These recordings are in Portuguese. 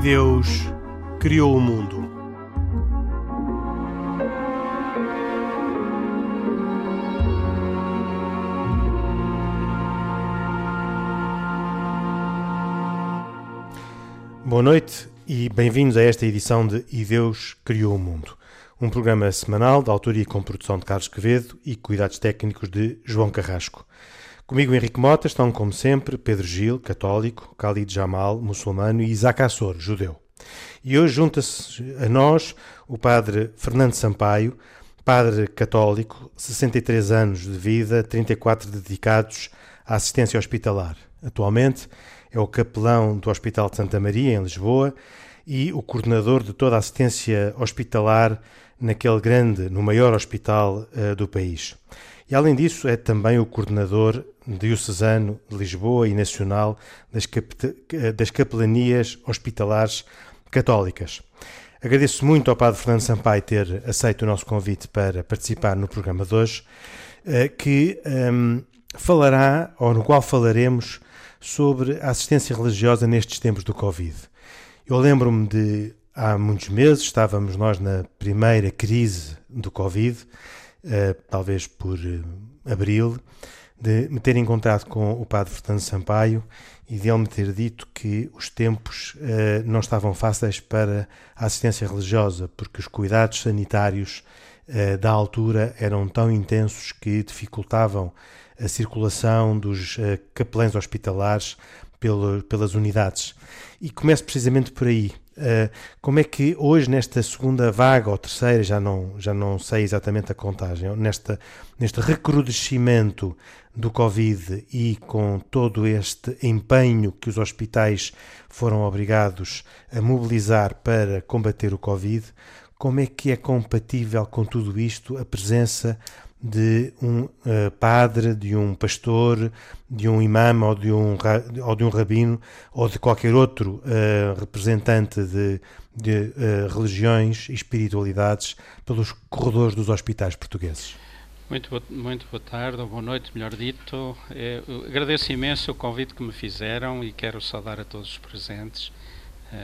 E Deus criou o mundo. Boa noite e bem-vindos a esta edição de E Deus Criou o Mundo, um programa semanal de autoria com produção de Carlos Quevedo e cuidados técnicos de João Carrasco. Comigo Henrique Mota estão, como sempre, Pedro Gil, católico, Khalid Jamal, muçulmano e Isaac Assor, judeu. E hoje junta-se a nós o padre Fernando Sampaio, padre católico, 63 anos de vida, 34 dedicados à assistência hospitalar. Atualmente é o capelão do Hospital de Santa Maria, em Lisboa, e o coordenador de toda a assistência hospitalar naquele grande, no maior hospital uh, do país. E além disso, é também o coordenador diocesano de Lisboa e nacional das, eh, das capelanias hospitalares católicas. Agradeço muito ao Padre Fernando Sampaio ter aceito o nosso convite para participar no programa de hoje, uh, que um, ehm, falará, ou no qual falaremos, sobre a assistência religiosa nestes tempos do Covid. Eu lembro-me de há muitos meses, estávamos nós na primeira crise do Covid, uh, talvez por uh, abril, de me ter encontrado com o Padre Fernando Sampaio e de ele me ter dito que os tempos uh, não estavam fáceis para a assistência religiosa, porque os cuidados sanitários da altura eram tão intensos que dificultavam a circulação dos uh, capelães hospitalares pelo, pelas unidades. E começo precisamente por aí. Uh, como é que hoje, nesta segunda vaga ou terceira, já não, já não sei exatamente a contagem, nesta, neste recrudescimento do Covid e com todo este empenho que os hospitais foram obrigados a mobilizar para combater o Covid, como é que é compatível com tudo isto a presença de um uh, padre, de um pastor, de um imã ou de um, ou de um rabino ou de qualquer outro uh, representante de, de uh, religiões e espiritualidades pelos corredores dos hospitais portugueses. Muito boa, muito boa tarde, ou boa noite, melhor dito. Agradeço imenso o convite que me fizeram e quero saudar a todos os presentes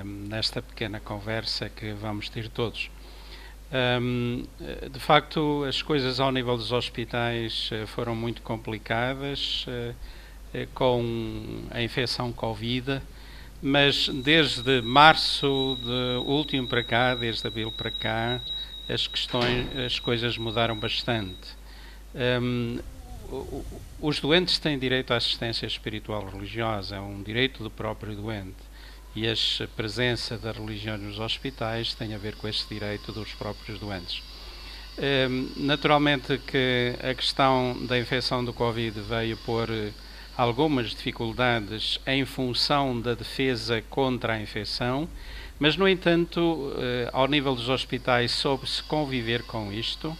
nesta pequena conversa que vamos ter todos. Um, de facto, as coisas ao nível dos hospitais eh, foram muito complicadas uh, com a infecção Covid, mas desde março de último para cá, desde abril para cá, as questões, as coisas mudaram bastante. Um, os doentes têm direito à assistência espiritual religiosa, é um direito do próprio doente e a presença da religião nos hospitais tem a ver com esse direito dos próprios doentes. Ehm, naturalmente que a questão da infecção do Covid veio pôr eh, algumas dificuldades em função da defesa contra a infecção, mas, no entanto, eh, ao nível dos hospitais soube-se conviver com isto,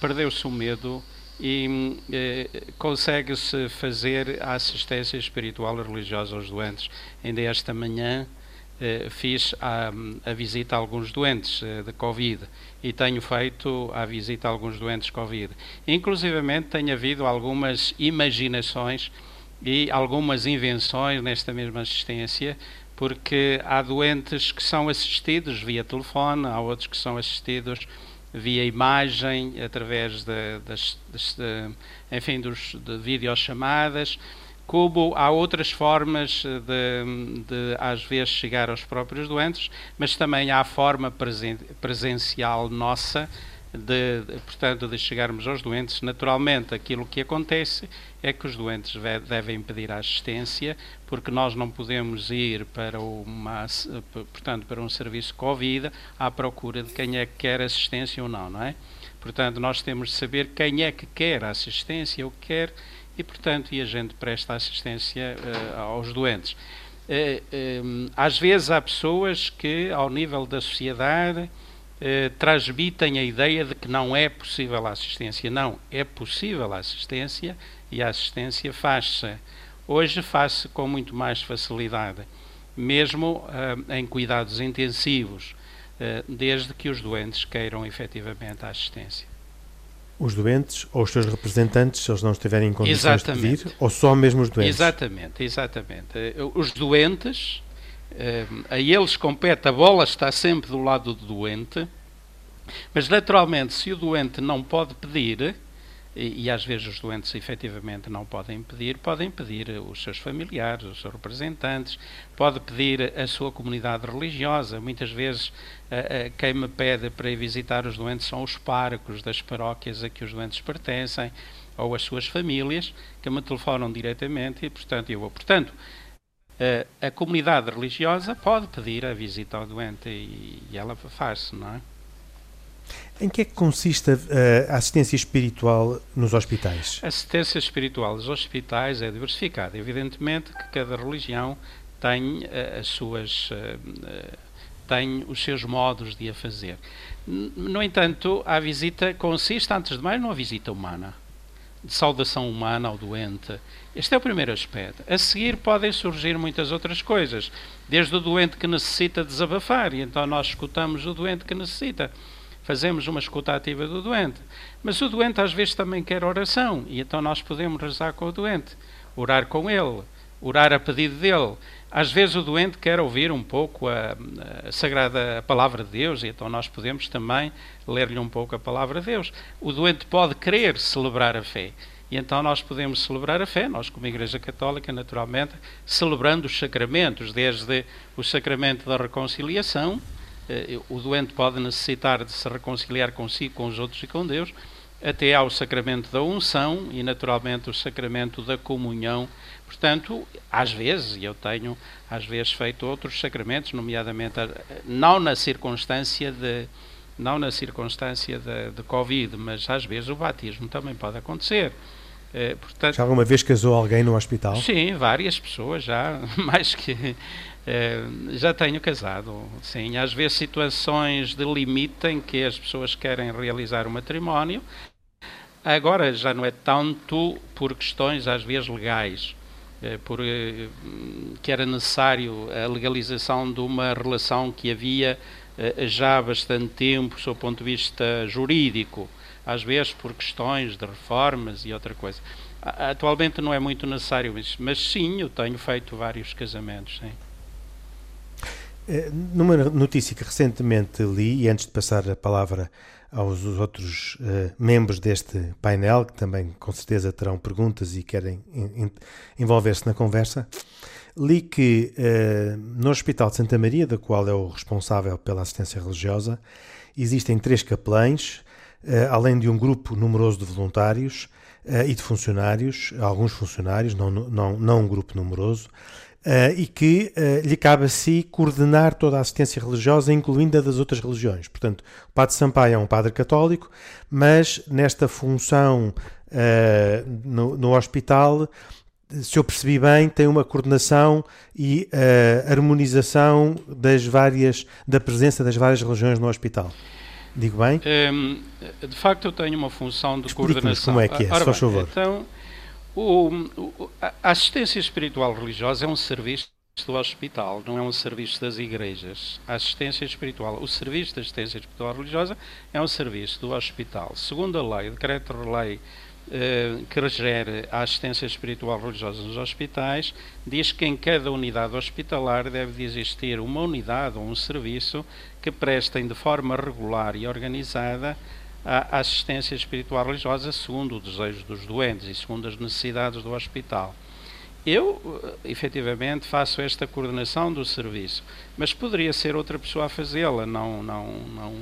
perdeu-se o medo e eh, consegue-se fazer a assistência espiritual e religiosa aos doentes. Ainda esta manhã fiz a, a, visita a alguns doentes eh, de Covid e tenho feito a visita a alguns doentes Covid. Inclusivamente tem havido algumas imaginações e algumas invenções nesta mesma assistência, porque há doentes que são assistidos via telefone, há outros que são assistidos via imagem, através de, das, de, enfim, dos, de videochamadas como há outras formas de, de, às vezes, chegar aos próprios doentes, mas também há a forma presen presencial nossa de, de, portanto, de chegarmos aos doentes. Naturalmente, aquilo que acontece é que os doentes devem pedir assistência, porque nós não podemos ir para uma, portanto, para um serviço Covid à procura de quem é que quer assistência ou não, não é? Portanto, nós temos de saber quem é que quer assistência ou quer e, portanto, e a gente presta assistência uh, aos doentes. Uh, eh, um, eh, às vezes há pessoas que, ao nível da sociedade, uh, transmitem a ideia de que não é possível a assistência. Não, é possível a assistência e a assistência faz-se. Hoje faz-se com muito mais facilidade, mesmo em cuidados intensivos, desde que os doentes queiram efetivamente a assistência os doentes ou os seus representantes, se eles não estiverem em condições exatamente. de pedir, ou só mesmo os doentes? Exatamente, exatamente. Os doentes a eles compete, a bola está sempre do lado do doente, mas naturalmente, se o doente não pode pedir, e, às vezes os doentes efetivamente não podem pedir, podem pedir os seus familiares, os seus representantes, pode pedir a sua comunidade religiosa. Muitas vezes quem me pede para ir visitar os doentes são os párocos das paróquias a que os doentes pertencem ou as suas famílias que me telefonam diretamente e portanto eu vou. Portanto, a comunidade religiosa pode pedir a visita ao doente e ela faz-se, não é? Em que é que consiste a, assistência espiritual nos hospitais? A assistência espiritual nos hospitais é diversificada. Evidentemente que cada religião tem uh, as suas uh, tem os seus modos de a fazer. No entanto, a visita consiste, antes de mais, numa visita humana, de saudação humana ao doente. Este é o primeiro aspecto. A seguir podem surgir muitas outras coisas, desde o doente que necessita desabafar, e então nós escutamos o doente que necessita fazemos uma escuta ativa do doente. Mas o doente às vezes também quer oração, e então nós podemos rezar com o doente, orar com ele, orar a pedido dele. Às vezes o doente quer ouvir um pouco a, a sagrada palavra de Deus, e então nós podemos também ler-lhe um pouco a palavra de Deus. O doente pode querer celebrar a fé. E então nós podemos celebrar a fé, nós como Igreja Católica, naturalmente, celebrando os sacramentos, desde o sacramento da reconciliação, o doente pode necessitar de se reconciliar consigo, com os outros e com Deus, até ao sacramento da unção e, naturalmente, o sacramento da comunhão. Portanto, às vezes, e eu tenho às vezes feito outros sacramentos, nomeadamente não na circunstância de não na circunstância de, de Covid, mas às vezes o batismo também pode acontecer. Eh, portanto, já alguma vez casou alguém no hospital? Sim, várias pessoas já, mais que é, já tenho casado, sim. Às vezes situações de limite em que as pessoas querem realizar o matrimónio. Agora já não é tanto por questões às vezes legais, é, por é, que era necessário a legalização de uma relação que havia já há bastante tempo, sob o ponto de vista jurídico, às vezes por questões de reformas e outra coisa. Atualmente não é muito necessário mas sim, eu tenho feito vários casamentos, sim. Eh, numa notícia que recentemente li, e antes de passar a palavra aos outros uh, membros deste painel, que também com certeza terão perguntas e querem envolver-se na conversa, li que uh, no Hospital de Santa Maria, da qual é o responsável pela assistência religiosa, existem três capelães, uh, além de um grupo numeroso de voluntários e de funcionários, alguns funcionários, não, não, não um grupo numeroso, Uh, e que uh, lhe cabe a si coordenar toda a assistência religiosa, incluindo a das outras religiões. Portanto, o Padre Sampaio é um padre católico, mas nesta função uh, no, no, hospital, se eu percebi bem, tem uma coordenação e harmonização das várias, da presença das várias religiões no hospital. Digo bem? Um, de facto, eu tenho uma função de coordenação. como é que é, se faz favor. Então, o, o, a assistência espiritual religiosa é um serviço do hospital, não é um serviço das igrejas. A assistência espiritual, o serviço de assistência espiritual religiosa é um serviço do hospital. Segundo a lei, o decreto-lei eh, que regere a assistência espiritual religiosa nos hospitais, diz que em cada unidade hospitalar deve existir uma unidade ou um serviço que prestem de forma regular e organizada a assistência espiritual religiosa segundo o desejo dos doentes e segundo as necessidades do hospital. Eu, eh, efetivamente, faço esta coordenação do serviço, mas poderia ser outra pessoa a fazê-la. Não, não, não.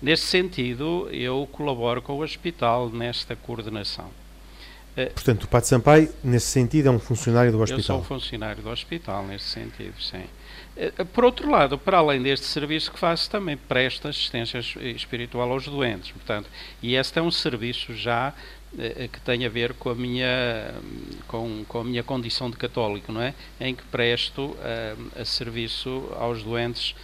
Nesse sentido, eu colaboro com o hospital nesta coordenação. Eh, Portanto, o Pato Sampaio, nesse sentido, é um funcionário do hospital? Eu sou um funcionário do hospital, nesse sentido, sim. Eh, por outro lado, para além deste serviço que faço, também presto assistência espiritual aos doentes. Portanto, e este é um serviço já eh, que tem a ver com a minha com, com a minha condição de católico, não é? Em que presto uh, a serviço aos doentes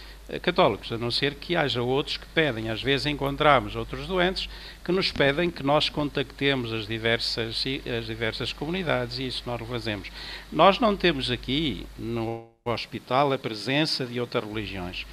católicos, a não ser que haja outros que pedem. Às vezes encontramos outros doentes que nos pedem que nós contactemos as diversas, as diversas comunidades e isso nós fazemos. Nós não temos aqui no hospital a presença de outras religiões.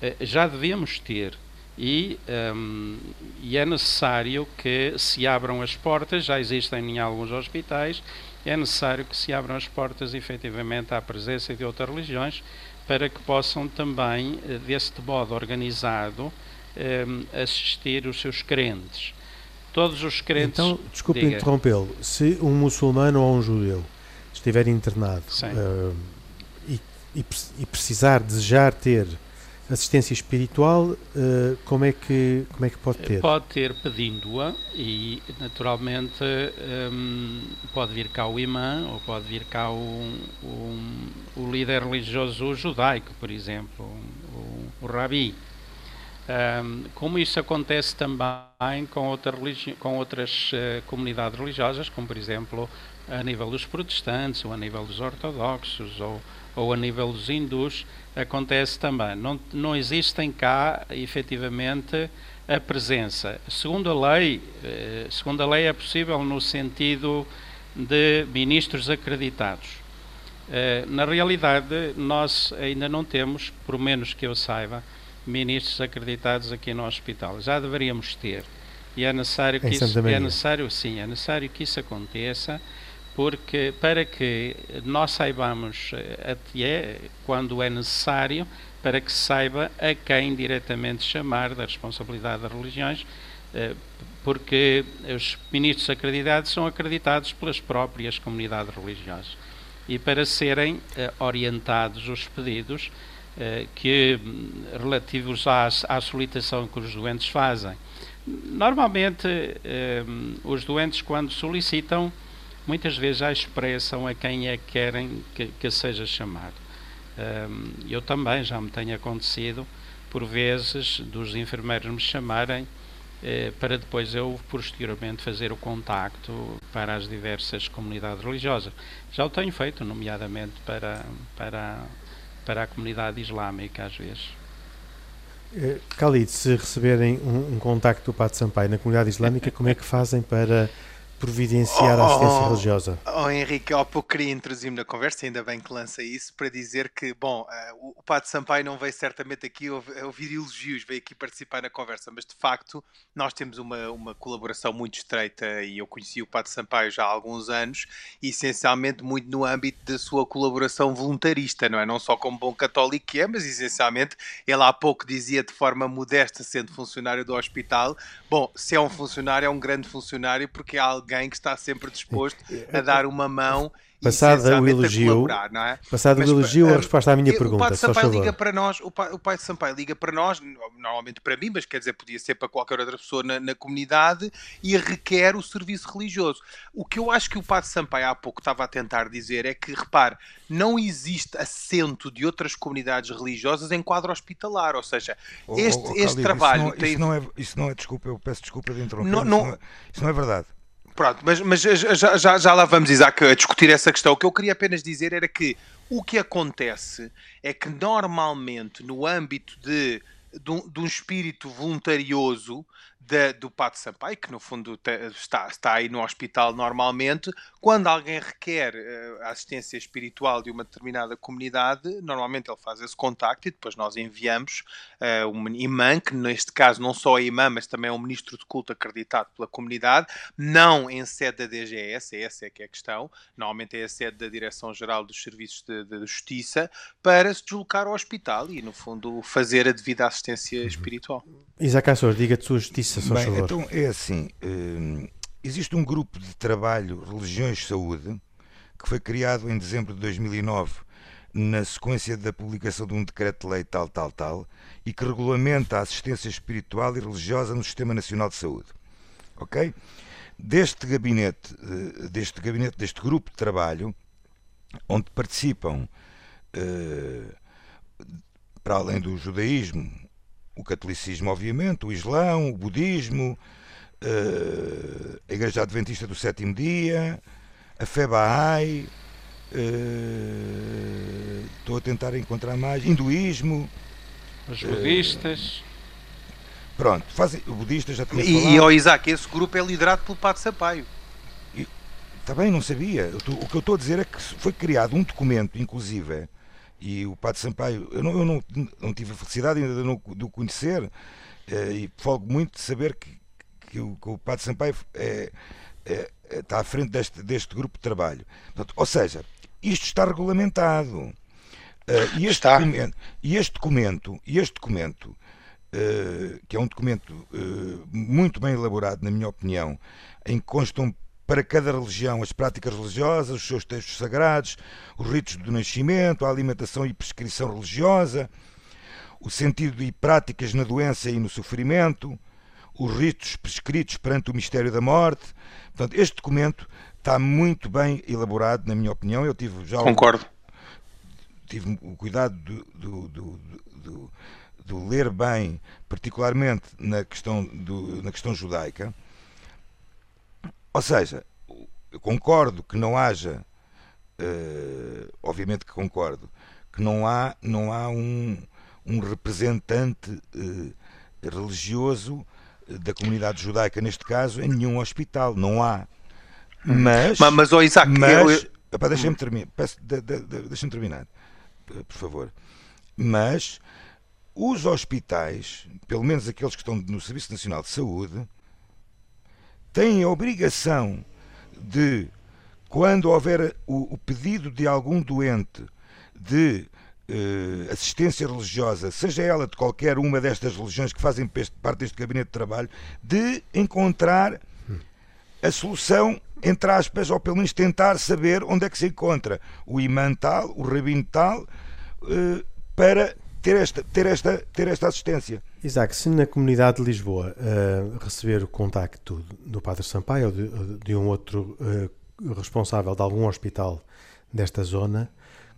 Eh, já devemos ter e, um, e, é necessário que se abram as portas, já existem em alguns hospitais, é necessário que se abram as portas efetivamente à presença de outras religiões, para que possam também, deste modo organizado, assistir os seus crentes. Todos os crentes. Então, desculpe interrompê-lo. Se um muçulmano ou um judeu estiver internado uh, e, e, precisar, desejar ter assistência espiritual, uh, como, é que, como é que pode ter? Pode ter pedindo-a e, naturalmente, um, pode vir cá o imã ou pode vir cá o, o, o líder religioso judaico, por exemplo, o, o rabi. Um, como isso acontece também com, outra com outras uh, comunidades religiosas, como por exemplo a nível dos protestantes, ou a nível dos ortodoxos, ou, ou a nível dos hindus, acontece também. Não, não existem cá, efetivamente, a presença. Segundo a lei, uh, segundo a lei é possível no sentido de ministros acreditados. Uh, na realidade, nós ainda não temos, por menos que eu saiba, ministros acreditados aqui no hospital. Já deveríamos ter. E é necessário que isso, é necessário, sim, é necessário que isso aconteça, porque para que nós saibamos eh, até quando é necessário, para que se saiba a quem diretamente chamar da responsabilidade das religiões, eh, porque os ministros acreditados são acreditados pelas próprias comunidades religiosas. E para serem eh, orientados os pedidos, que relativos à, à solicitação que os doentes fazem. Normalmente, eh, os doentes, quando solicitam, muitas vezes já expressam a quem é que querem que, que seja chamado. Eh, eu também já me tem acontecido, por vezes, dos enfermeiros me chamarem para depois eu posteriormente fazer o contacto para as diversas comunidades religiosas. Já o tenho feito, nomeadamente para, para para a comunidade islâmica, às vezes. Eh, Khalid, se receberem um, um contacto do Padre Sampaio na comunidade islâmica, como é que fazem para providenciar oh, a assistência oh, religiosa. Oh, Henrique, há pouco queria introduzir-me na conversa, ainda bem que lança isso, para dizer que, bom, uh, o Padre Sampaio não veio certamente aqui ouvir elogios, veio aqui participar na conversa, mas de facto nós temos uma, uma colaboração muito estreita e eu conheci o Padre Sampaio já há alguns anos, essencialmente muito no âmbito da sua colaboração voluntarista, não é? Não só como bom católico que é, mas essencialmente ele há pouco dizia de forma modesta, sendo funcionário do hospital, bom, se é um funcionário, é um grande funcionário porque é algo alguém que está sempre disposto a dar uma mão Passado o elogio, é? passado Mas, o elogio, a eh, resposta à minha o pergunta. O pai Sampaio liga para nós, o pai, o pai de Sampaio liga para nós, normalmente para mim, mas quer dizer, podia ser para qualquer outra pessoa na, na comunidade e requer o serviço religioso. O que eu acho que o Padre Sampaio há pouco estava a tentar dizer é que, repare, não existe assento de outras comunidades religiosas em quadro hospitalar, ou seja, este, oh, oh, este trabalho isso não, tem... Isso não, é, isso não é desculpa, eu peço desculpa de interromper, não, não... Isso, não é, isso não é verdade. Pronto, mas, mas já, já, já lá vamos, Isaac, a discutir essa questão. O que eu queria apenas dizer era que o que acontece é que normalmente no âmbito de, de, um, de um espírito voluntarioso da, do Pato Sampaio, que no fundo está, está aí no hospital normalmente, quando alguém requer uh, assistência espiritual de uma determinada comunidade, normalmente ele faz esse contacto e depois nós enviamos uh, um imã, que neste caso não só é imã, mas também é um ministro de culto acreditado pela comunidade, não em sede da DGS, essa é que é a questão, normalmente é a sede da Direção-Geral dos Serviços de, de, Justiça, para se deslocar ao hospital e, no fundo, fazer a devida assistência uhum. espiritual. Isaac Assor, diga-te sua justiça, só Bem, então é assim, hum, existe um grupo de trabalho Religiões Saúde que foi criado em dezembro de 2009 na sequência da publicação de um decreto-lei tal, tal, tal, e que regulamenta a assistência espiritual e religiosa no Sistema Nacional de Saúde. Ok? Deste gabinete, eh, deste gabinete, deste grupo de trabalho, onde participam, eh, para além do judaísmo, o catolicismo, obviamente, o islão, o budismo, uh, a Igreja Adventista do Sétimo Dia, a fé Bahá'í, uh, estou a tentar encontrar mais, hinduísmo. Os budistas. Uh, pronto, fazem, o budista já tinha e, falado. E, oh, Isaac, esse grupo é liderado pelo Padre Sampaio. Está bem, não sabia. O que eu estou a dizer é que foi criado um documento, inclusive, e o Padre Sampaio, eu não, eu não, não tive a felicidade ainda de o conhecer, e folgo muito de saber que, que o, que o Padre Sampaio é, é, está à frente deste, deste grupo de trabalho. Portanto, ou seja, isto está regulamentado. Uh, e, este documento, e este documento, e este documento uh, que é um documento uh, muito bem elaborado, na minha opinião, em que constam para cada religião as práticas religiosas, os seus textos sagrados, os ritos do nascimento, a alimentação e prescrição religiosa, o sentido e práticas na doença e no sofrimento, os ritos prescritos perante o mistério da morte. Portanto, este documento está muito bem elaborado, na minha opinião. Eu tive já Concordo tive o cuidado do, do, do, do, ler bem, particularmente na questão, na questão judaica. Ou seja, eu concordo que não haja, uh, obviamente que concordo, que não há, não há um, um representante uh, religioso da comunidade judaica, neste caso, em nenhum hospital. Não há. Mas. Mas, mas oh Isaac, mas, eu... deixa-me terminar. de, de, de, deixa terminar. Eh, por favor. Mas os hospitais, pelo menos aqueles que estão no Serviço Nacional de Saúde, têm a obrigação de, quando houver o, o pedido de algum doente de eh, assistência religiosa, seja ela de qualquer uma destas religiões que fazem parte deste gabinete de trabalho, de encontrar a solução, entre aspas, ou pelo menos tentar saber onde é que se encontra o imã tal, o rabino tal, eh, para ter esta, ter, esta, ter esta assistência. Isaac, se na comunidade de Lisboa uh, receber o contacto do Padre Sampaio ou de, de um outro uh, responsável de algum hospital desta zona,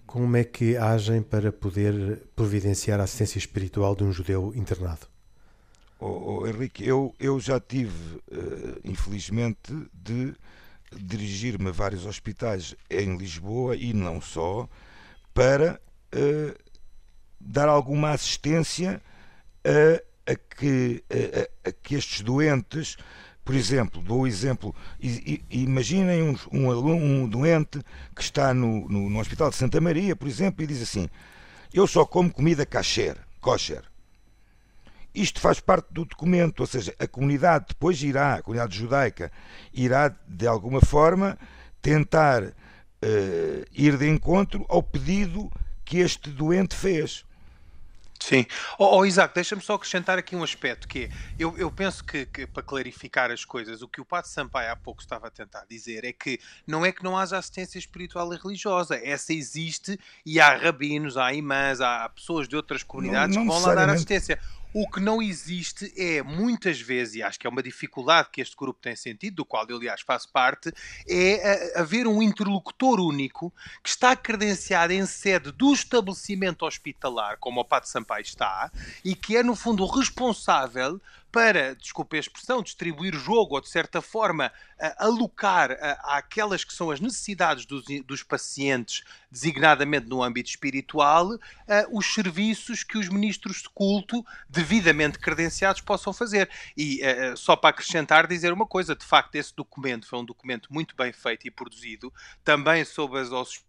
como é que agem para poder providenciar a assistência espiritual de um judeu internado? Oh, oh, Henrique, eu, eu já tive, uh, infelizmente, de dirigir-me a vários hospitais em Lisboa e não só, para uh, dar alguma assistência a, a que, a, a, que estes doentes, por exemplo, dou o exemplo, imaginem um, um, um, doente que está no, no, no Hospital de Santa Maria, por exemplo, e diz assim: Eu só como comida kosher. kosher isto faz parte do documento, ou seja, a comunidade depois irá, a comunidade judaica, irá de alguma forma tentar uh, ir de encontro ao pedido que este doente fez. Sim. Oh, oh Isaac, deixa-me só acrescentar aqui um aspecto que é, eu, eu penso que, que, para clarificar as coisas, o que o Padre Sampaio há pouco estava a tentar dizer é que não é que não haja assistência espiritual e religiosa, essa existe e há rabinos, há imãs, há pessoas de outras comunidades não, não que vão lá dar assistência. O que não existe é, muitas vezes, e acho que é uma dificuldade que este grupo tem sentido, do qual eu, aliás, faço parte, é eh, haver um interlocutor único que está credenciado em sede do estabelecimento hospitalar, como o Pato Sampaio está, e que é, no fundo, responsável para, desculpe a expressão, distribuir o jogo ou, de certa forma, alocar àquelas que são as necessidades dos, dos pacientes, designadamente no âmbito espiritual, os serviços que os ministros de culto, devidamente credenciados, possam fazer. E só para acrescentar, dizer uma coisa: de facto, esse documento foi um documento muito bem feito e produzido, também sob as auspícios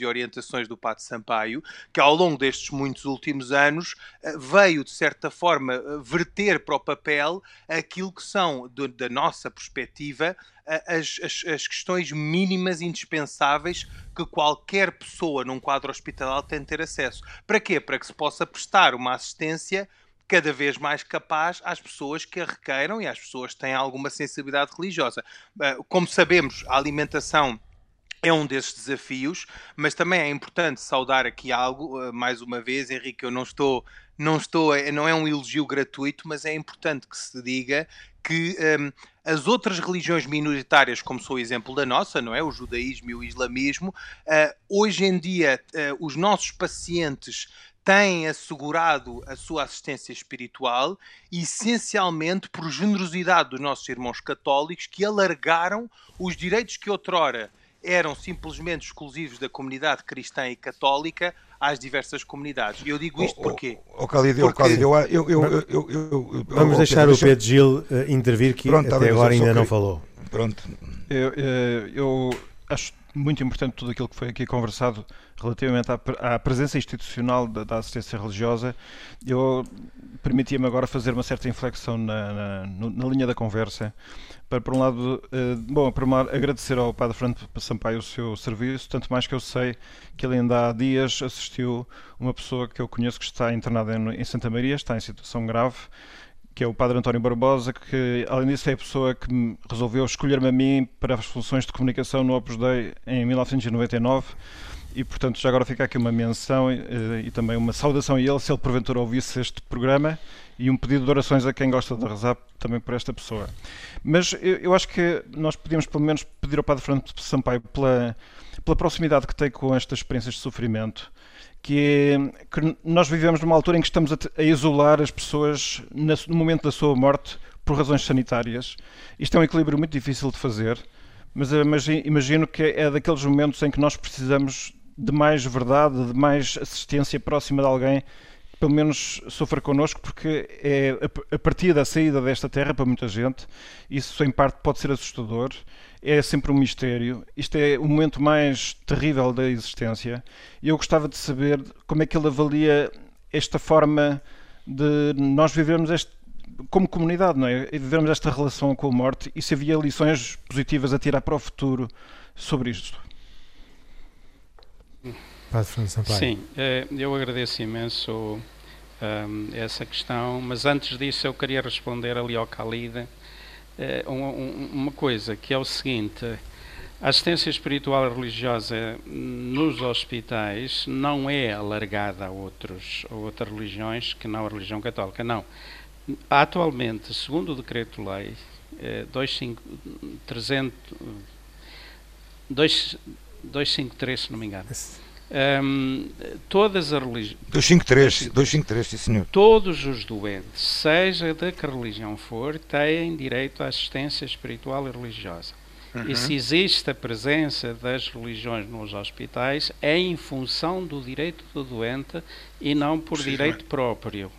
e orientações do Pato Sampaio, que ao longo destes muitos últimos anos veio, de certa forma, verter para o papel aquilo que são, da nossa perspectiva, as, as, as, questões mínimas indispensáveis que qualquer pessoa num quadro hospitalar tem de ter acesso. Para quê? Para que se possa prestar uma assistência cada vez mais capaz às pessoas que a requeiram e às pessoas que têm alguma sensibilidade religiosa. Como sabemos, a alimentação é um desses desafios, mas também é importante saudar aqui algo, ah, mais uma vez, Henrique, eu não estou, não estou, não é um elogio gratuito, mas é importante que se diga que um, as outras religiões minoritárias, como sou o exemplo da nossa, não é? O judaísmo e o islamismo, uh, hoje em dia uh, os nossos pacientes têm assegurado a sua assistência espiritual, essencialmente por generosidade dos nossos irmãos católicos que alargaram os direitos que outrora eram simplesmente exclusivos da comunidade cristã e católica às diversas comunidades. Eu digo isto? O, o, Porque... eu, eu, eu, eu, Vamos deixar o Pedro Gil uh, intervir, que Pronto, até agora ainda não falou. Pronto. Eu, eu acho muito importante tudo aquilo que foi aqui conversado relativamente à, à presença institucional da, da, assistência religiosa, eu permitia-me agora fazer uma certa inflexão na, na, na, linha da conversa. Para, por um lado, uh, bom, para agradecer ao Padre Fernando Sampaio o seu serviço, tanto mais que eu sei que ele ainda há dias assistiu uma pessoa que eu conheço que está internada em, em Santa Maria, está em situação grave, que é o Padre António Barbosa, que além disso é a pessoa que resolveu escolher-me a mim para as funções de comunicação no Opus Dei em 1999 e portanto já agora fica aqui uma menção e, eh, e, também uma saudação a ele se ele porventura ouvisse este programa e um pedido de orações a quem gosta de rezar também por esta pessoa. Mas eu, eu acho que nós podíamos pelo menos pedir ao Padre Fernando Sampaio pela, pela proximidade que tem com estas experiências de sofrimento que, é, que nós vivemos numa altura em que estamos a, a isolar as pessoas no momento da sua morte por razões sanitárias. Isto é um equilíbrio muito difícil de fazer, mas, eh, mas imagino que é daqueles momentos em que nós precisamos de mais verdade, de mais assistência próxima de alguém que pelo menos sofra connosco, porque é a partir da saída desta terra para muita gente, isso em parte pode ser assustador é sempre um mistério. Isto é o momento mais terrível da existência. E eu gostava de saber como é que ele avalia esta forma de nós vivermos este, como comunidade, não é? E vivermos esta relação com a morte e se havia lições positivas a tirar para o futuro sobre isto. Sim, eh, eu agradeço imenso ehm, essa questão, mas antes disso eu queria responder ali ao Khalid é, uma coisa, que é o seguinte: a assistência espiritual religiosa nos hospitais não é alargada a, outros, a outras religiões que não a religião católica. Não. Atualmente, segundo o decreto-lei é, 253, se não me engano. Um, todas as religiões. 253, 253, sim senhor. Todos os doentes, seja de que religião for, têm direito à assistência espiritual e religiosa. Uhum. E se existe a presença das religiões nos hospitais, é em função do direito do doente e não por sim, direito próprio.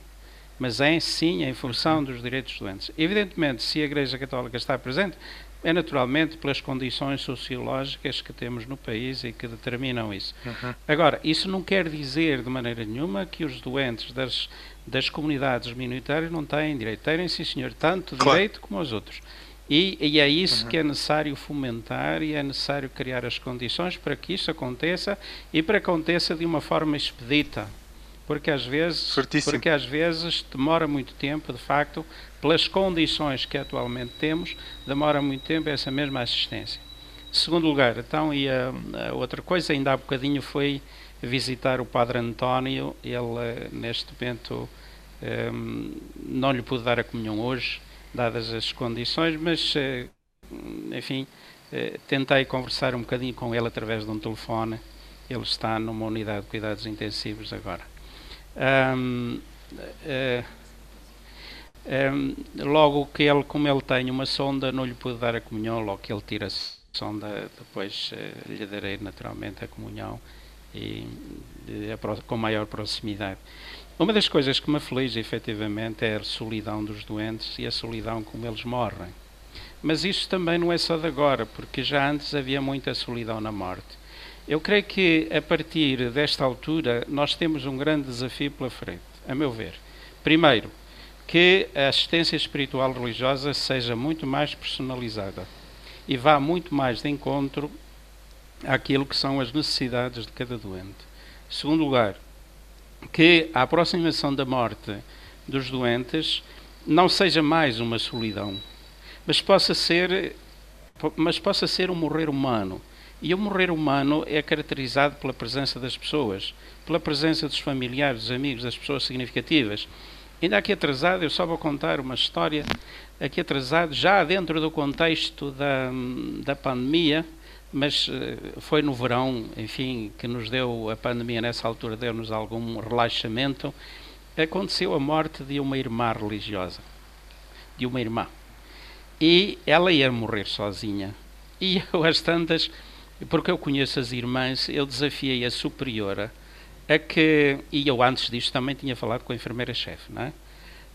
Mas é sim em função dos direitos dos doentes. Evidentemente, se a Igreja Católica está presente, é naturalmente pelas condições sociológicas que temos no país e que determinam isso. Uhum. Agora, isso não quer dizer de maneira nenhuma que os doentes das, das comunidades minoritárias não têm direito. Têm, sim, senhor, tanto claro. direito como os outros. E, e é isso uhum. que é necessário fomentar e é necessário criar as condições para que isso aconteça e para que aconteça de uma forma expedita porque às vezes porque às vezes demora muito tempo de facto pelas condições que atualmente temos, demora muito tempo essa mesma assistência. Segundo lugar, então, e a, a outra coisa, ainda há bocadinho foi visitar o Padre António, ele neste momento um, não lhe pude dar a comunhão hoje, dadas as condições, mas eh, enfim, eh, tentei conversar um bocadinho com ele através de um telefone. Ele está numa unidade de cuidados intensivos agora. Um, uh, um, logo que ele, como ele tem uma sonda, não lhe pude dar a comunhão, logo que ele tira a sonda, depois uh, lhe darei naturalmente a comunhão e, com maior proximidade. Uma das coisas que me aflige efetivamente é a solidão dos doentes e a solidão como eles morrem. Mas isso também não é só de agora, porque já antes havia muita solidão na morte. Eu creio que a partir desta altura nós temos um grande desafio pela frente, a meu ver. Primeiro, que a assistência espiritual religiosa seja muito mais personalizada e vá muito mais de encontro àquilo que são as necessidades de cada doente. Segundo lugar, que a aproximação da morte dos doentes não seja mais uma solidão, mas possa ser, mas possa ser um morrer humano. E o morrer humano é caracterizado pela presença das pessoas, pela presença dos familiares, dos amigos, das pessoas significativas. Ainda aqui atrasado, eu só vou contar uma história, aqui atrasado, já dentro do contexto da, da pandemia, mas eh, foi no verão, enfim, que nos deu, a pandemia nessa altura deu-nos algum relaxamento, aconteceu a morte de uma irmã religiosa, de uma irmã. E ela ia morrer sozinha. E eu, às tantas, porque eu conheço as irmãs, eu desafiei a superiora a que, e eu antes disto também tinha falado com a enfermeira-chefe, não é?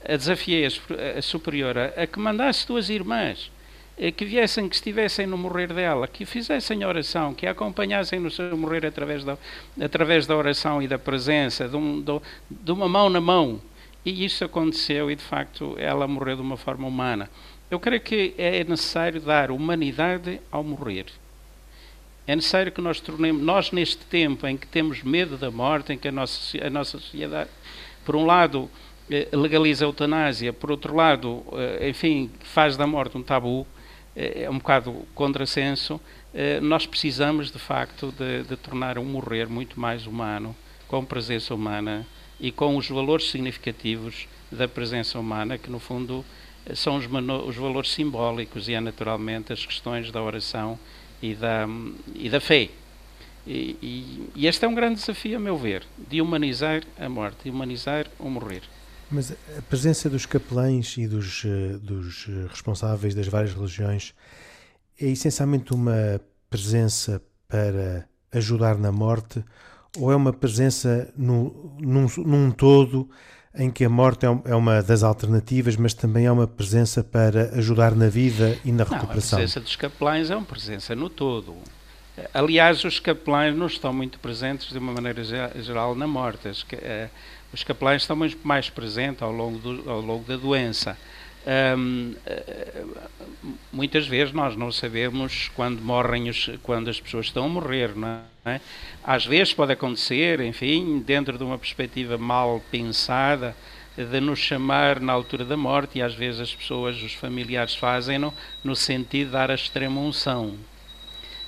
A desafiei a, a superiora a que mandasse duas irmãs eh, que viessem, que estivessem no morrer dela, que fizessem oração, que a acompanhassem no seu morrer através da, através da oração e da presença, de, um, de, de uma mão na mão. E isso aconteceu e, de facto, ela morreu de uma forma humana. Eu creio que é necessário dar humanidade ao morrer. É necessário que nós tornemos, nós neste tempo em que temos medo da morte, em que a nossa, a nossa sociedade, por um lado, eh, legaliza a eutanásia, por outro lado, eh, enfim, faz da morte um tabu, é um bocado contrassenso, nós precisamos de facto de, de tornar o morrer muito mais humano, com presença humana e com os valores significativos da presença humana, que no fundo são os, os valores simbólicos e é naturalmente as questões da oração e da, e da fé. E, e, e, este é um grande desafio, a meu ver, de humanizar a morte, de humanizar o morrer. Mas a presença dos capelães e dos, eh, dos eh, responsáveis das várias religiões é essencialmente uma presença para ajudar na morte ou é uma presença no, num, num todo em que a morte é, é uma das alternativas, mas também é uma presença para ajudar na vida e na recuperação? Não, a presença dos capelães é uma presença no todo. Aliás, os capelães não estão muito presentes de uma maneira geral na morte. Eh, os capelães estão mais presentes ao longo, do, ao longo da doença. Eh, muitas vezes nós não sabemos quando morrem os, quando as pessoas estão a morrer, não é? Às vezes pode acontecer, enfim, dentro de uma perspectiva mal pensada, de nos chamar na altura da morte e às vezes as pessoas, os familiares fazem-no no sentido de dar a extrema unção.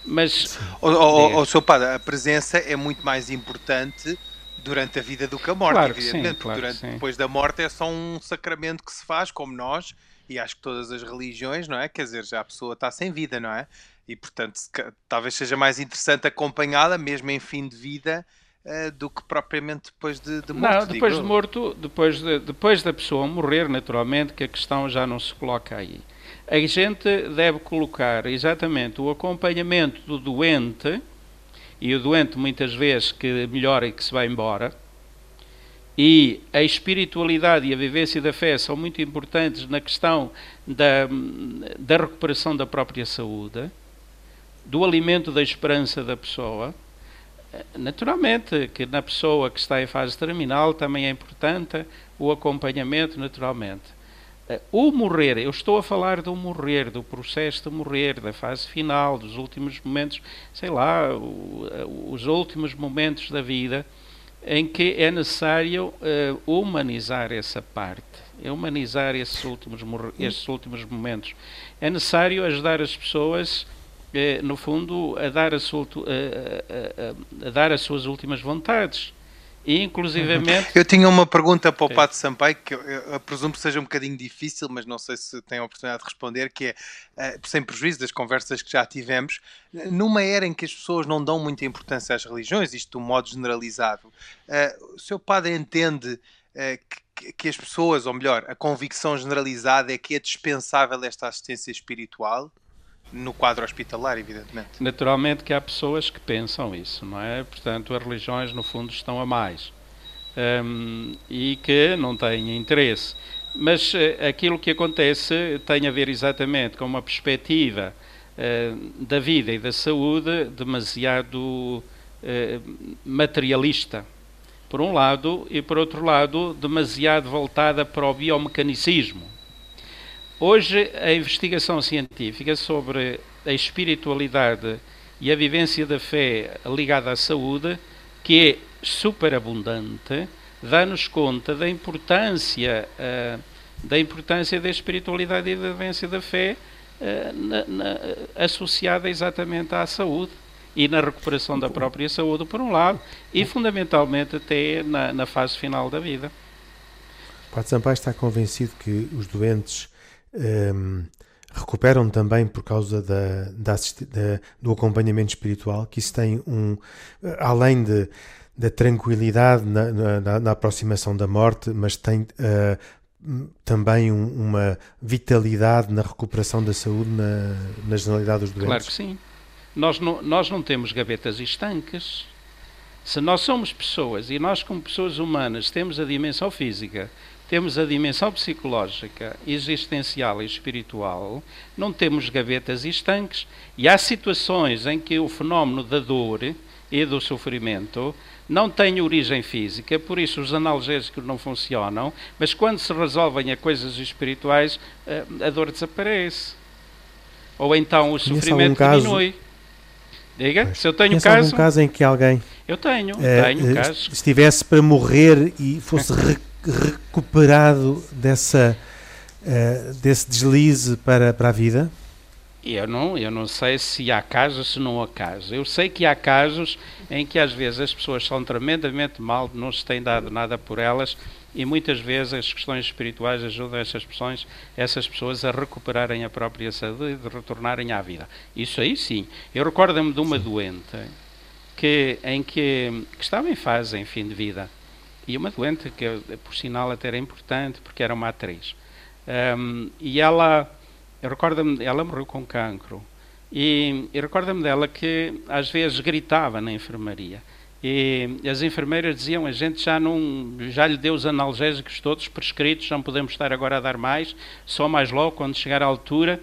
Mas, o, o, o, seu padre, a presença é muito mais importante durante a vida do que a morte, claro evidentemente. Sim, claro durante, depois da morte é só um sacramento que se faz, como nós, e acho que todas as religiões, não é? Quer dizer, já a pessoa está sem vida, não é? E portanto, talvez seja mais interessante acompanhá-la, mesmo em fim de vida, uh, do que propriamente depois de, de morto. Não, depois de morto, depois, de, depois da pessoa morrer, naturalmente, que a questão já não se coloca aí. A gente deve colocar exatamente o acompanhamento do doente e o doente muitas vezes que melhora e que se vai embora, e a espiritualidade e a vivência da fé são muito importantes na questão da, da recuperação da própria saúde, do alimento da esperança da pessoa. Naturalmente que na pessoa que está em fase terminal também é importante o acompanhamento, naturalmente. Eh, o morrer, eu estou a falar do morrer, do processo de morrer, da fase final, dos últimos momentos, sei lá, eh, os últimos momentos da vida, em que é necessário uh, humanizar essa parte, humanizar esses últimos, esses últimos momentos. É necessário ajudar as pessoas, no fundo, a dar, a, sua, a, a, a dar as suas últimas vontades e, inclusivamente. Eu tinha uma pergunta para o Sim. Pato Sampaio, que eu, eu, presumo que seja um bocadinho difícil, mas não sei se tem a oportunidade de responder, que é, uh, sem prejuízo das conversas que já tivemos, numa era em que as pessoas não dão muita importância às religiões, isto de um modo generalizado, uh, o seu padre entende que, que as pessoas, ou melhor, a convicção generalizada é que é dispensável esta assistência espiritual? No quadro hospitalar, evidentemente. Naturalmente que há pessoas que pensam isso, não é? Portanto, as religiões, no fundo, estão a mais um, e que não têm interesse. Mas uh, aquilo que acontece tem a ver exatamente com uma perspectiva uh, da vida e da saúde demasiado uh, materialista, por um lado, e por outro lado, demasiado voltada para o biomecanicismo Hoje, a investigação científica sobre a espiritualidade e a vivência da fé ligada à saúde, que é superabundante, dá-nos conta da importância, uh, da importância da espiritualidade e da vivência da fé uh, na, na, associada exatamente à saúde e na recuperação da própria saúde, por um lado, e fundamentalmente até na, na fase final da vida. Pato Sampaio está convencido que os doentes um, ehm, recuperam também por causa da, da, da, do acompanhamento espiritual, que isso tem um, além de, da tranquilidade na, na, na aproximação da morte, mas tem uh, também um, uma vitalidade na recuperação da saúde na, na generalidade dos doentes. Claro que sim. Nós não, nós não temos gavetas estanques. Se nós somos pessoas e nós, como pessoas humanas, temos a dimensão física, temos a dimensão psicológica, existencial e espiritual, não temos gavetas e estanques. E há situações em que o fenómeno da dor e do sofrimento não tem origem física, por isso os analgésicos não funcionam, mas quando se resolvem a coisas espirituais, eh, a dor desaparece. Ou então o sofrimento diminui. Diga, pois. se eu tenho caso. algum caso em que alguém. Eu tenho, é, tenho é, casos. Estivesse para morrer e fosse recuperado dessa, uh, desse deslize para, para a vida? Eu não, eu não sei se há casos, se não há casos. Eu sei que há casos em que às vezes as pessoas são tremendamente mal, não se tem dado nada por elas e muitas vezes as questões espirituais ajudam essas pessoas, essas pessoas a recuperarem a própria saúde e de retornarem à vida. Isso aí sim. Eu recordo-me de uma doente que, em que, que estava em fase, em fim de vida. E uma doente que, por sinal, até era importante, porque era uma atriz. Um, e ela, eu recordo-me, ela morreu com cancro. E, e recordo-me dela que às vezes gritava na enfermaria. E as enfermeiras diziam: a gente já não já lhe deu os analgésicos todos prescritos, não podemos estar agora a dar mais, só mais logo quando chegar à altura.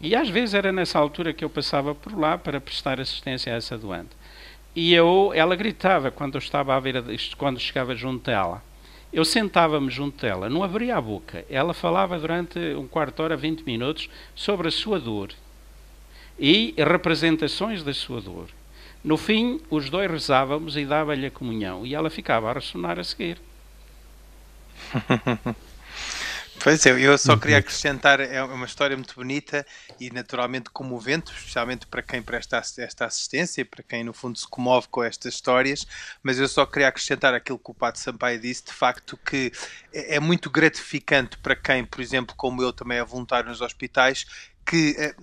E às vezes era nessa altura que eu passava por lá para prestar assistência a essa doente. E eu, ela gritava quando eu estava a ver quando chegava junto dela. Eu sentava-me junto dela, não abria a boca. Ela falava durante um quarto de hora, 20 minutos, sobre a sua dor e representações da sua dor. No fim, os dois rezávamos e dava-lhe a comunhão, e ela ficava a ressonar a seguir. Pois é, eu só queria acrescentar, é uma história muito bonita e naturalmente comovente, especialmente para quem presta esta assistência para quem no fundo se comove com estas histórias, mas eu só queria acrescentar aquilo que o Pato Sampaio disse, de facto que é, é muito gratificante para quem, por exemplo, como eu também é voluntário nos hospitais, que eh,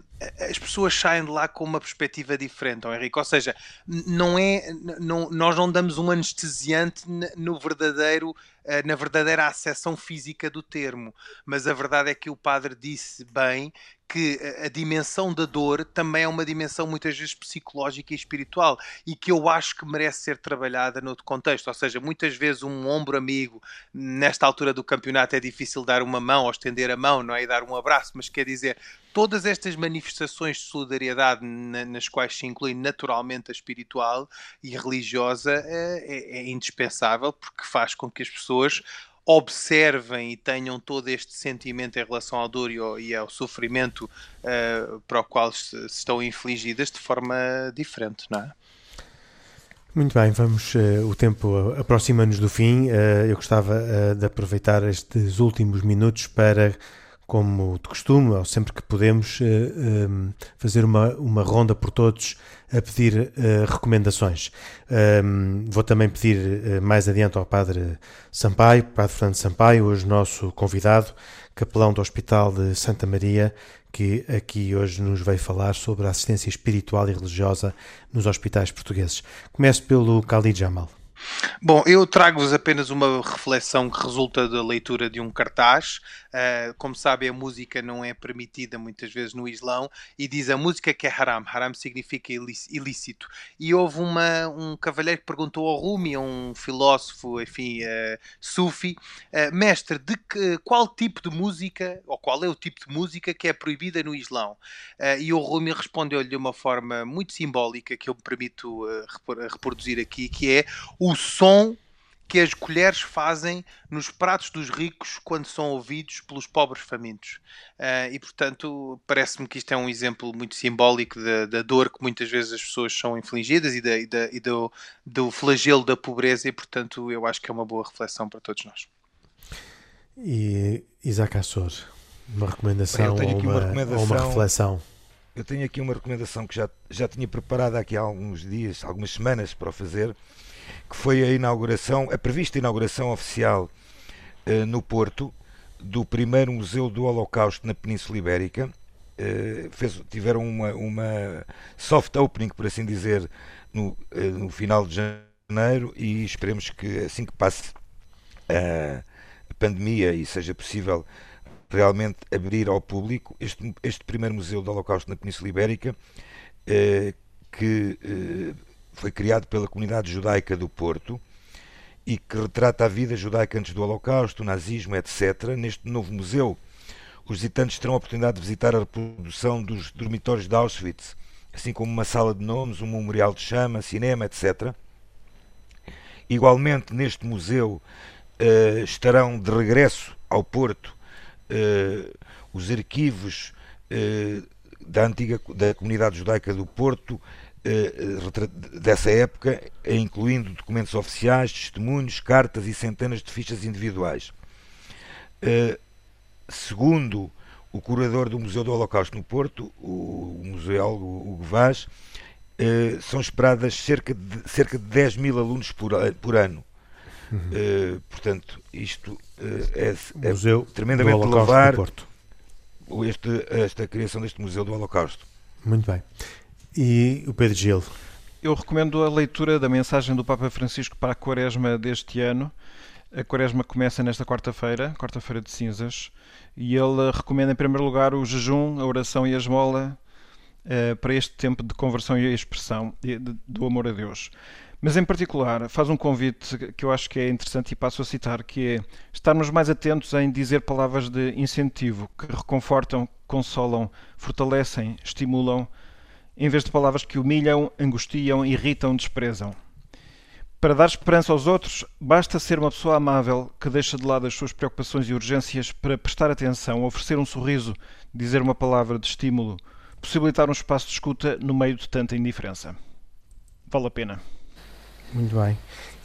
as pessoas saem de lá com uma perspectiva diferente, oh, Henrique. Ou seja, não é, não, nós não damos um anestesiante no verdadeiro, eh, na verdadeira acessão física do termo, mas a verdade é que o padre disse bem que a dimensão da dor também é uma dimensão muitas vezes psicológica e espiritual e que eu acho que merece ser trabalhada noutro contexto. Ou seja, muitas vezes um ombro amigo, nesta altura do campeonato é difícil dar uma mão ou estender a mão, não é? E dar um abraço, mas quer dizer, todas estas manifestações de solidariedade nas quais se inclui naturalmente a espiritual e religiosa é, é, é indispensável porque faz com que as pessoas observem e tenham todo este sentimento em relação ao dor e ao, e ao sofrimento uh, para o qual se, se, estão infligidas de forma diferente, não é? Muito bem, vamos. Uh, o tempo aproxima-nos do fim. Uh, eu gostava de aproveitar estes últimos minutos para como de costume, ou sempre que podemos, eh, ehm, fazer uma, uma ronda por todos a pedir uh, recomendações. Ehm, vou também pedir uh, mais adiante ao Padre Sampaio, Padre Fernando Sampaio, hoje nosso convidado, capelão do Hospital de Santa Maria, que aqui hoje nos veio falar sobre a assistência espiritual e religiosa nos hospitais portugueses. Começo pelo Khalid Jamal. Bom, eu trago-vos apenas uma reflexão que resulta da leitura de um cartaz. Uh, como sabem, a música não é permitida muitas vezes no Islão e diz a música que é haram. Haram significa ilícito. E houve uma, um cavalheiro que perguntou ao Rumi, um filósofo, enfim, uh, sufi, uh, mestre, de que, qual tipo de música, ou qual é o tipo de música que é proibida no Islão? e o Rumi respondeu-lhe de uma forma muito simbólica que eu me permito reproduzir aqui, que é o o som que as colheres fazem nos pratos dos ricos quando são ouvidos pelos pobres famintos. Uh, e, portanto, parece-me que isto é um exemplo muito simbólico da, da, dor que muitas vezes as pessoas são infligidas e, da, e, da, e do, do, flagelo da pobreza, e, portanto, eu acho que é uma boa reflexão para todos nós. E Isaac Assor, uma recomendação, ou uma, uma recomendação ou uma reflexão? Eu tenho aqui uma recomendação que já, já tinha preparado aqui há alguns dias, algumas semanas para o fazer que foi a inauguração, a prevista inauguração oficial uh, no Porto do primeiro Museu do Holocausto na Península Ibérica. Uh, fez, tiveram uma, uma soft opening, por assim dizer, no, uh, no final de janeiro e esperemos que assim que passe a, a pandemia e seja possível realmente abrir ao público este, este primeiro Museu do Holocausto na Península Ibérica, que foi criado pela comunidade judaica do Porto e que retrata a vida judaica antes do Holocausto, o nazismo, etc. Neste novo museu, os visitantes terão a oportunidade de visitar a reprodução dos dormitórios de Auschwitz, assim como uma sala de nomes, um memorial de chama, cinema, etc. Igualmente, neste museu uh, estarão de regresso ao Porto uh, os arquivos uh, da antiga da comunidade judaica do Porto dessa época, incluindo documentos oficiais, testemunhos, cartas e centenas de fichas individuais. Segundo o curador do Museu do Holocausto no Porto, o museólogo Hugo Vaz, são esperadas cerca de, cerca de 10 mil alunos por, por ano. Uhum. Uh, portanto, isto uh, é, é museu tremendamente louvar este, esta criação deste Museu do Holocausto. Muito bem. E o Pedro Gil? Eu recomendo a leitura da mensagem do Papa Francisco para a Quaresma deste ano. A Quaresma começa nesta quarta-feira, quarta-feira de cinzas, e ele recomenda em primeiro lugar o jejum, a oração e a esmola uh, para este tempo de conversão e expressão do amor a Deus. Mas em particular faz um convite que eu acho que é interessante e passo a citar, que é estarmos mais atentos em dizer palavras de incentivo, que reconfortam, consolam, fortalecem, estimulam, em vez de palavras que humilham, angustiam, irritam, desprezam. Para dar esperança aos outros, basta ser uma pessoa amável que deixa de lado as suas preocupações e urgências para prestar atenção, oferecer um sorriso, dizer uma palavra de estímulo, possibilitar um espaço de escuta no meio de tanta indiferença. Vale a pena. Muito bem.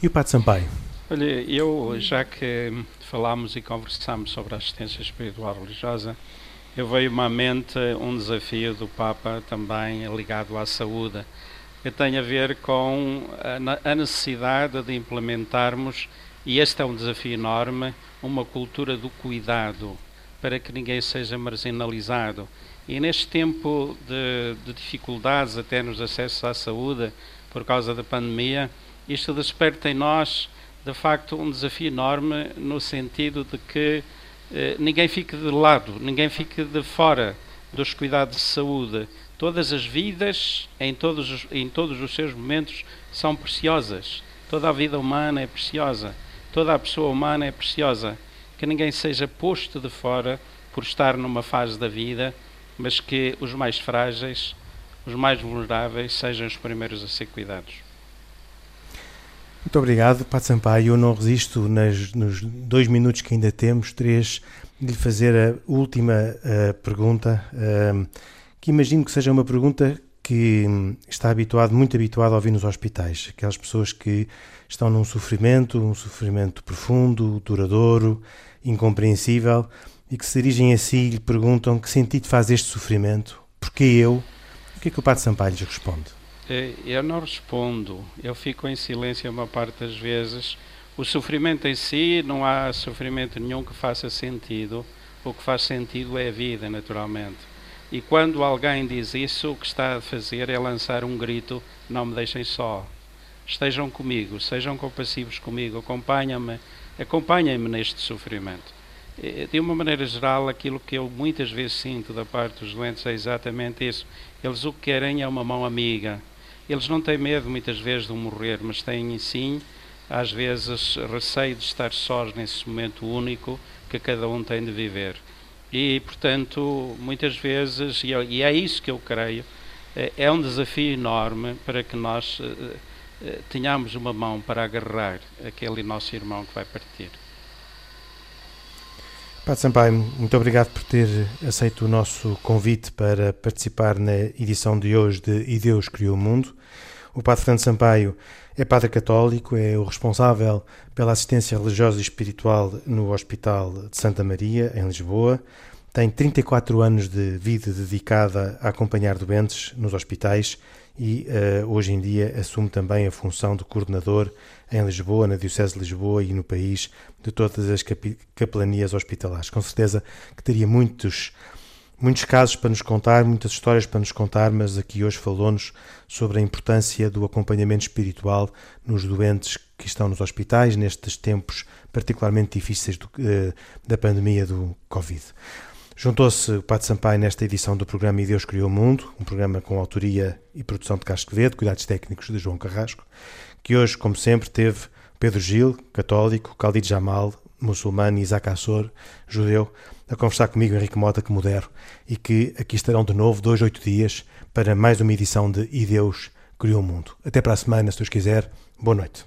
E o Pato Sampaio? Olha, eu, já que falámos e conversámos sobre a assistência espiritual religiosa, eu veio-me à mente um desafio do Papa também ligado à saúde, que tem a ver com a necessidade de implementarmos, e este é um desafio enorme, uma cultura do cuidado, para que ninguém seja marginalizado. E neste tempo de, de dificuldades até nos acessos à saúde, por causa da pandemia, isto desperta em nós, de facto, um desafio enorme no sentido de que ninguém fique de lado, ninguém fique de fora dos cuidados de saúde. Todas as vidas, em todos, em todos os seus momentos, são preciosas. Toda a vida humana é preciosa. Toda a pessoa humana é preciosa. Que ninguém seja posto de fora por estar numa fase da vida, mas que os mais frágeis, os mais vulneráveis, sejam os primeiros a ser cuidados. Muito obrigado, Pato Sampaio. Eu não resisto, nas, nos dois minutos que ainda temos, três, de lhe fazer a última uh, pergunta, uh, que imagino que seja uma pergunta que está habituado, muito habituado a ouvir nos hospitais. Aquelas pessoas que estão num sofrimento, um sofrimento profundo, duradouro, incompreensível, e que se dirigem a si e lhe perguntam que sentido faz este sofrimento, porquê eu? O que é que o Pato Sampaio lhes responde? Eh, eu não respondo, eu fico em silêncio uma parte das vezes. O sofrimento em si, não há sofrimento nenhum que faça sentido. O que faz sentido é a vida, naturalmente. E quando alguém diz isso, o que está a fazer é lançar um grito: não me deixem só. Estejam comigo, sejam compassivos comigo, acompanhem-me, acompanhem-me neste sofrimento. Eh, de uma maneira geral, aquilo que eu muitas vezes sinto da parte dos doentes é exatamente isso. Eles o que querem é uma mão amiga, eles não têm medo muitas vezes de morrer, mas têm sim, às vezes, receio de estar sós nesse momento único que cada um tem de viver. E, portanto, muitas vezes, e é isso que eu creio, é, é um desafio enorme para que nós eh, eh, tenhamos uma mão para agarrar aquele nosso irmão que vai partir. Pato Sampaio, muito obrigado por ter aceito o nosso convite para participar na edição de hoje de E Deus Criou o Mundo. O Padre Fernando Sampaio é padre católico, é o responsável pela assistência religiosa e espiritual no Hospital de Santa Maria, em Lisboa. Tem 34 anos de vida dedicada a acompanhar doentes nos hospitais e uh, hoje em dia assume também a função de coordenador em Lisboa, na Diocese de Lisboa e no país de todas as capelanias hospitalares. Com certeza que teria muitos, muitos casos para nos contar, muitas histórias para nos contar, mas aqui hoje falou-nos sobre a importância do acompanhamento espiritual nos doentes que estão nos hospitais nestes tempos particularmente difíceis do, uh, da pandemia do Covid. Juntou-se o Pato Sampaio nesta edição do programa E Deus Criou o Mundo, um programa com autoria e produção de Carlos Quevedo, cuidados técnicos de João Carrasco, que hoje, como sempre, teve Pedro Gil, católico, Khalid Jamal, muçulmano Isaac Assor, judeu, a conversar comigo, Henrique Mota, que modero, e que aqui estarão de novo dois, oito dias para mais uma edição de E Deus Criou o Mundo. Até para a semana, se Deus quiser. Boa noite.